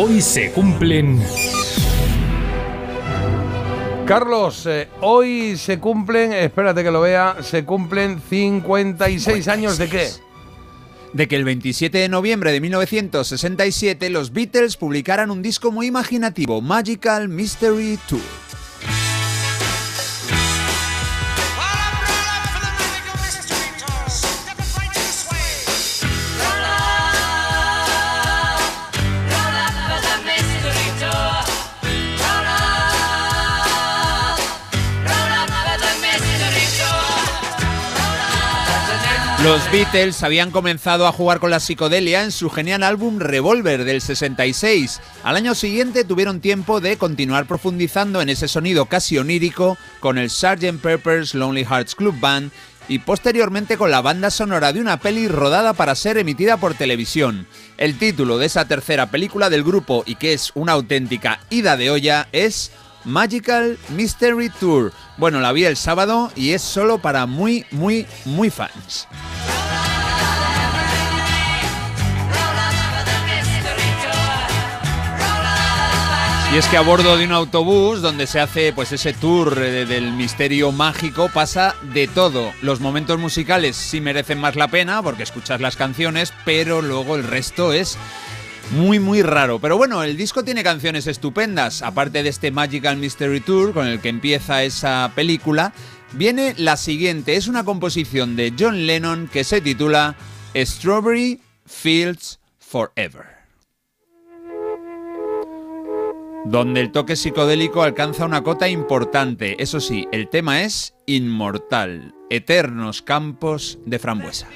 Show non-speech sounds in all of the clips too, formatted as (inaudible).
Hoy se cumplen... Carlos, eh, hoy se cumplen, espérate que lo vea, se cumplen 56 años de qué? De que el 27 de noviembre de 1967 los Beatles publicaran un disco muy imaginativo, Magical Mystery Tour. Los Beatles habían comenzado a jugar con la psicodelia en su genial álbum Revolver del 66. Al año siguiente tuvieron tiempo de continuar profundizando en ese sonido casi onírico con el Sgt. Pepper's Lonely Hearts Club Band y posteriormente con la banda sonora de una peli rodada para ser emitida por televisión. El título de esa tercera película del grupo y que es una auténtica ida de olla es Magical Mystery Tour. Bueno, la vi el sábado y es solo para muy, muy, muy fans. Y es que a bordo de un autobús donde se hace pues ese tour del misterio mágico pasa de todo. Los momentos musicales sí merecen más la pena porque escuchas las canciones, pero luego el resto es muy muy raro. Pero bueno, el disco tiene canciones estupendas. Aparte de este Magical Mystery Tour con el que empieza esa película, viene la siguiente. Es una composición de John Lennon que se titula Strawberry Fields Forever donde el toque psicodélico alcanza una cota importante. Eso sí, el tema es inmortal, eternos campos de frambuesa.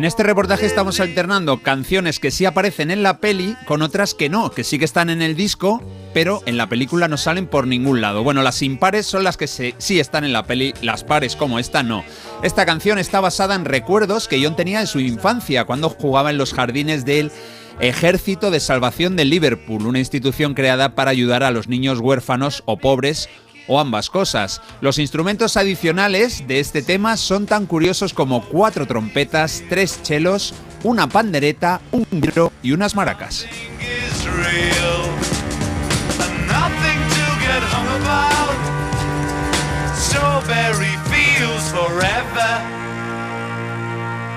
En este reportaje estamos alternando canciones que sí aparecen en la peli con otras que no, que sí que están en el disco, pero en la película no salen por ningún lado. Bueno, las impares son las que sí están en la peli, las pares como esta no. Esta canción está basada en recuerdos que John tenía en su infancia, cuando jugaba en los jardines del Ejército de Salvación de Liverpool, una institución creada para ayudar a los niños huérfanos o pobres o ambas cosas. Los instrumentos adicionales de este tema son tan curiosos como cuatro trompetas, tres chelos, una pandereta, un giro y unas maracas.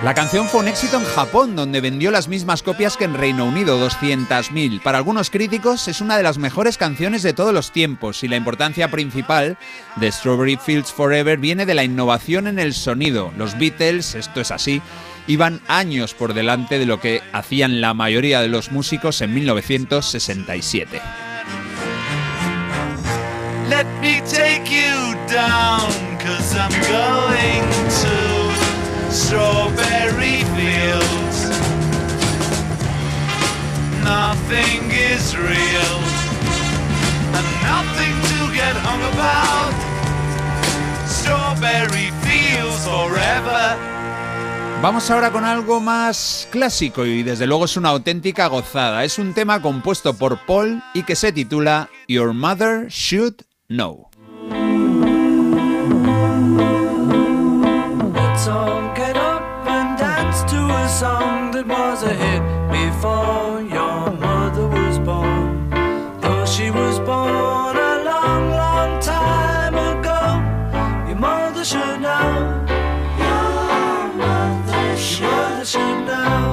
La canción fue un éxito en Japón, donde vendió las mismas copias que en Reino Unido, 200.000. Para algunos críticos es una de las mejores canciones de todos los tiempos y la importancia principal de Strawberry Fields Forever viene de la innovación en el sonido. Los Beatles, esto es así, iban años por delante de lo que hacían la mayoría de los músicos en 1967. Let me take you down, I'm going to strawberry fields. Nothing is real, and nothing to get hung about. Strawberry fields forever. Vamos ahora con algo más clásico y desde luego es una auténtica gozada. Es un tema compuesto por Paul y que se titula Your Mother Should Know. Song that was a hit before your mother was born. Though she was born a long, long time ago, your mother should know. Your mother should, know.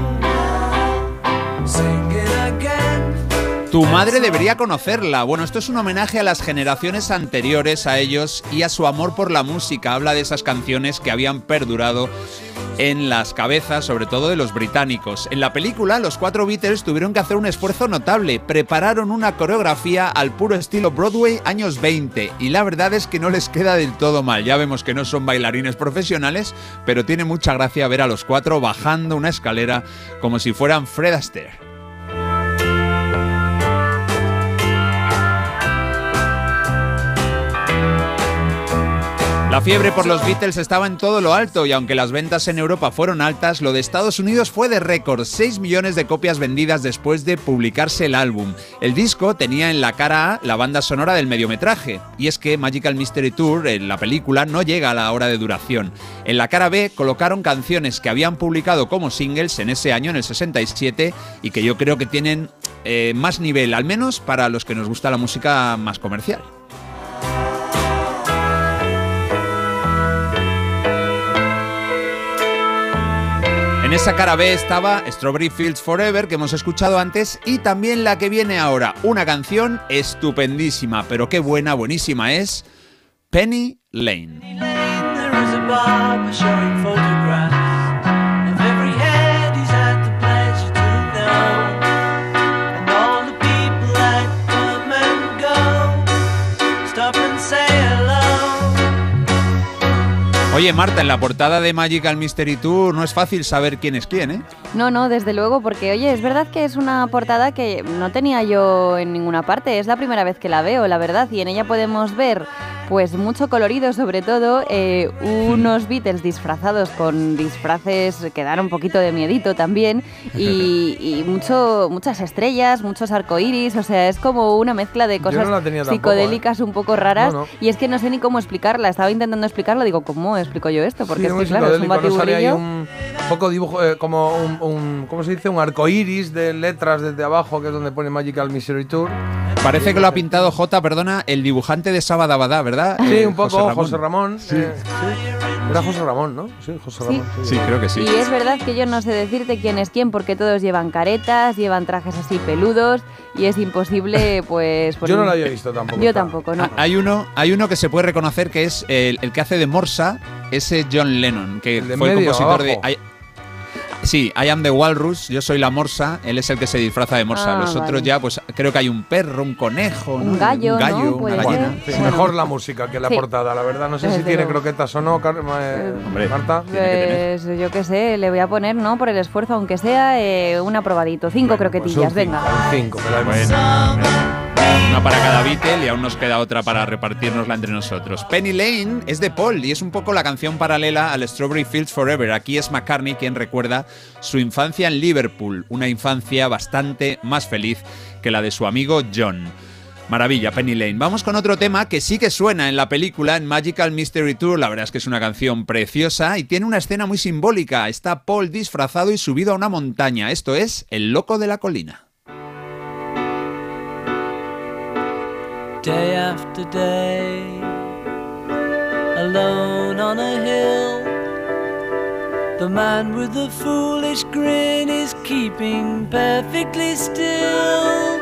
Tu madre debería conocerla. Bueno, esto es un homenaje a las generaciones anteriores a ellos y a su amor por la música. Habla de esas canciones que habían perdurado en las cabezas, sobre todo de los británicos. En la película, los cuatro Beatles tuvieron que hacer un esfuerzo notable. Prepararon una coreografía al puro estilo Broadway años 20 y la verdad es que no les queda del todo mal. Ya vemos que no son bailarines profesionales, pero tiene mucha gracia ver a los cuatro bajando una escalera como si fueran Fred Astaire. La fiebre por los Beatles estaba en todo lo alto y aunque las ventas en Europa fueron altas, lo de Estados Unidos fue de récord, 6 millones de copias vendidas después de publicarse el álbum. El disco tenía en la cara A la banda sonora del mediometraje, y es que Magical Mystery Tour, en la película, no llega a la hora de duración. En la cara B colocaron canciones que habían publicado como singles en ese año, en el 67, y que yo creo que tienen eh, más nivel, al menos para los que nos gusta la música más comercial. En esa cara B estaba Strawberry Fields Forever, que hemos escuchado antes, y también la que viene ahora, una canción estupendísima, pero qué buena, buenísima es Penny Lane. There is Oye, Marta, en la portada de Magical Mystery Tour no es fácil saber quién es quién, ¿eh? No, no, desde luego, porque oye, es verdad que es una portada que no tenía yo en ninguna parte, es la primera vez que la veo, la verdad, y en ella podemos ver pues mucho colorido, sobre todo eh, unos Beatles disfrazados con disfraces que dan un poquito de miedito también, y, (laughs) y mucho, muchas estrellas, muchos arcoíris, o sea, es como una mezcla de cosas no tampoco, psicodélicas un poco raras, No, no. y es que no sé ni cómo explicarla, estaba intentando explicarlo, digo, ¿cómo explico yo esto? Porque Sí, es muy que claro, es un batiburrillo. un poco dibujo, eh, como un, un- ¿cómo se dice? Un arco iris de letras desde abajo, que es donde pone Magical Mystery Tour. Parece que lo ha pintado J, perdona, el dibujante de Sabadabadá, ¿verdad? Eh, un poco, José Ramón. eh, sí. Era José Ramón, ¿no? Sí, José Sí. Ramón. Sí, creo que sí. Y es verdad que yo no sé decirte quién es quién porque todos llevan caretas, llevan trajes así peludos y es imposible (laughs) pues... Yo no lo había visto tampoco. Yo tampoco, no. Ah, Hay uno, hay uno que se puede reconocer que es el, el que hace de Morsa, ese John Lennon, que fue el compositor de. abajo. Sí, I am the Walrus, yo soy la Morsa, él es el que se disfraza de Morsa. Ah, Los otros ya, pues creo que hay un perro, un conejo, Un ¿no? gallo, un gallo una gallina. Sí, Bueno. Mejor la música que la Sí. portada, la verdad. No sé si tiene luego. croquetas o no, Car- eh, Hombre. Marta. Que. Pues yo qué sé, le voy a poner, ¿no? Por el esfuerzo, aunque sea eh, un aprobadito. Cinco Bueno, pues croquetillas, un venga. cinco, cinco, me. Bueno, una para cada Beatle y aún nos queda otra para repartirnosla entre nosotros. Penny Lane es de Paul y es un poco la canción paralela al Strawberry Fields Forever. Aquí es McCartney quien recuerda su infancia en Liverpool, una infancia bastante más feliz que la de su amigo John. Maravilla, Penny Lane. Vamos con otro tema que sí que suena en la película, en Magical Mystery Tour. La verdad es que es una canción preciosa y tiene una escena muy simbólica. Está Paul disfrazado y subido a una montaña. Esto es El Loco de la Colina. Day after day, alone on a hill. The man with the foolish grin is keeping perfectly still.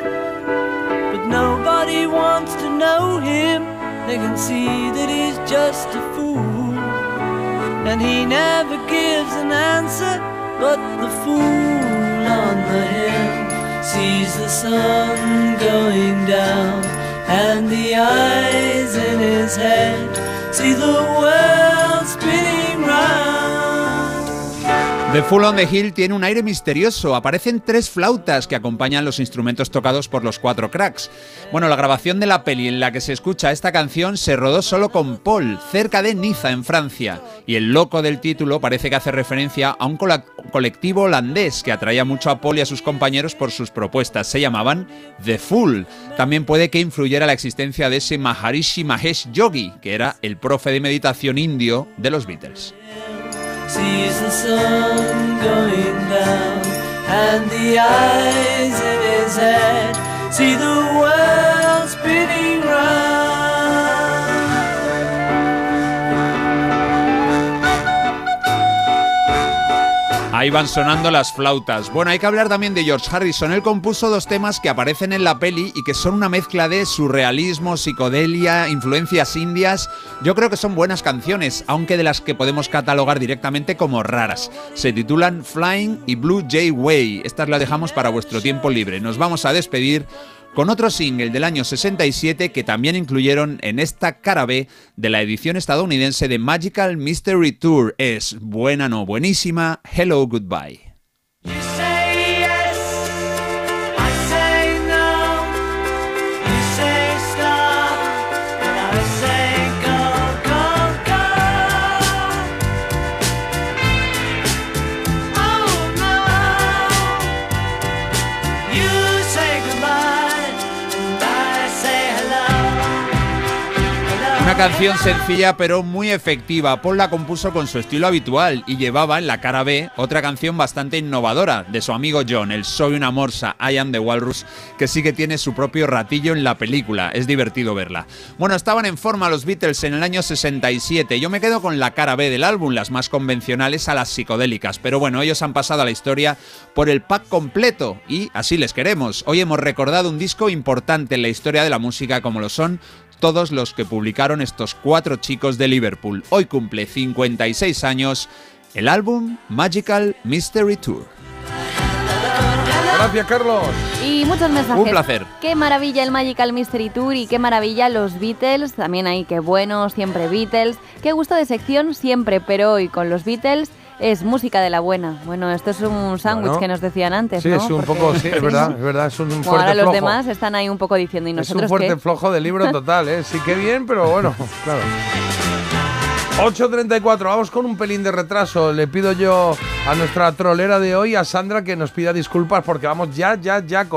But nobody wants to know him, they can see that he's just a fool. And he never gives an answer, but the fool on the hill sees the sun going down, and the eyes in his head see the world spinning round. The Full on the Hill tiene un aire misterioso. Aparecen tres flautas que acompañan los instrumentos tocados por los cuatro cracks. Bueno, la grabación de la peli en la que se escucha esta canción se rodó solo con Paul, cerca de Niza, en Francia. Y el loco del título parece que hace referencia a un colectivo holandés que atraía mucho a Paul y a sus compañeros por sus propuestas. Se llamaban The Fool. También puede que influyera la existencia de ese Maharishi Mahesh Yogi, que era el profe de meditación indio de los Beatles. Sees the sun going down, and the eyes in his head see the world Ahí van sonando las flautas. Bueno, hay que hablar también de George Harrison. Él compuso dos temas que aparecen en la peli y que son una mezcla de surrealismo, psicodelia, influencias indias. Yo creo que son buenas canciones, aunque de las que podemos catalogar directamente como raras. Se titulan Flying y Blue Jay Way. Estas las dejamos para vuestro tiempo libre. Nos vamos a despedir con otro single del año 67 que también incluyeron en esta cara B de la edición estadounidense de Magical Mystery Tour. Es buena, no buenísima. Hello, goodbye. Canción sencilla pero muy efectiva. Paul la compuso con su estilo habitual y llevaba en la cara B otra canción bastante innovadora de su amigo John, el Soy una morsa, I am the Walrus, que sí que tiene su propio ratillo en la película. Es divertido verla. Bueno, estaban en forma los Beatles en el año 67. Yo me quedo con la cara B del álbum, las más convencionales a las psicodélicas. Pero bueno, ellos han pasado a la historia por el pack completo y así les queremos. Hoy hemos recordado un disco importante en la historia de la música como lo son todos los que publicaron estos cuatro chicos de Liverpool. Hoy cumple 56 años el álbum Magical Mystery Tour. Gracias, Carlos. Y muchos mensajes. Un placer. Qué maravilla el Magical Mystery Tour y qué maravilla los Beatles. También hay qué bueno, siempre Beatles. Qué gusto de sección siempre, pero hoy con los Beatles es música de la buena. Bueno, esto es un sándwich Bueno. que nos decían antes, Sí, ¿no? es un Porque- poco, sí, es (laughs) verdad, es verdad, es un fuerte ahora los demás están ahí un poco diciendo, ¿y Es nosotros un fuerte qué? flojo de libro (laughs) total, ¿eh? Sí que bien, pero bueno, claro. 8.34, vamos con un pelín de retraso. Le pido yo a nuestra trolera de hoy, a Sandra, que nos pida disculpas porque vamos ya, ya, ya con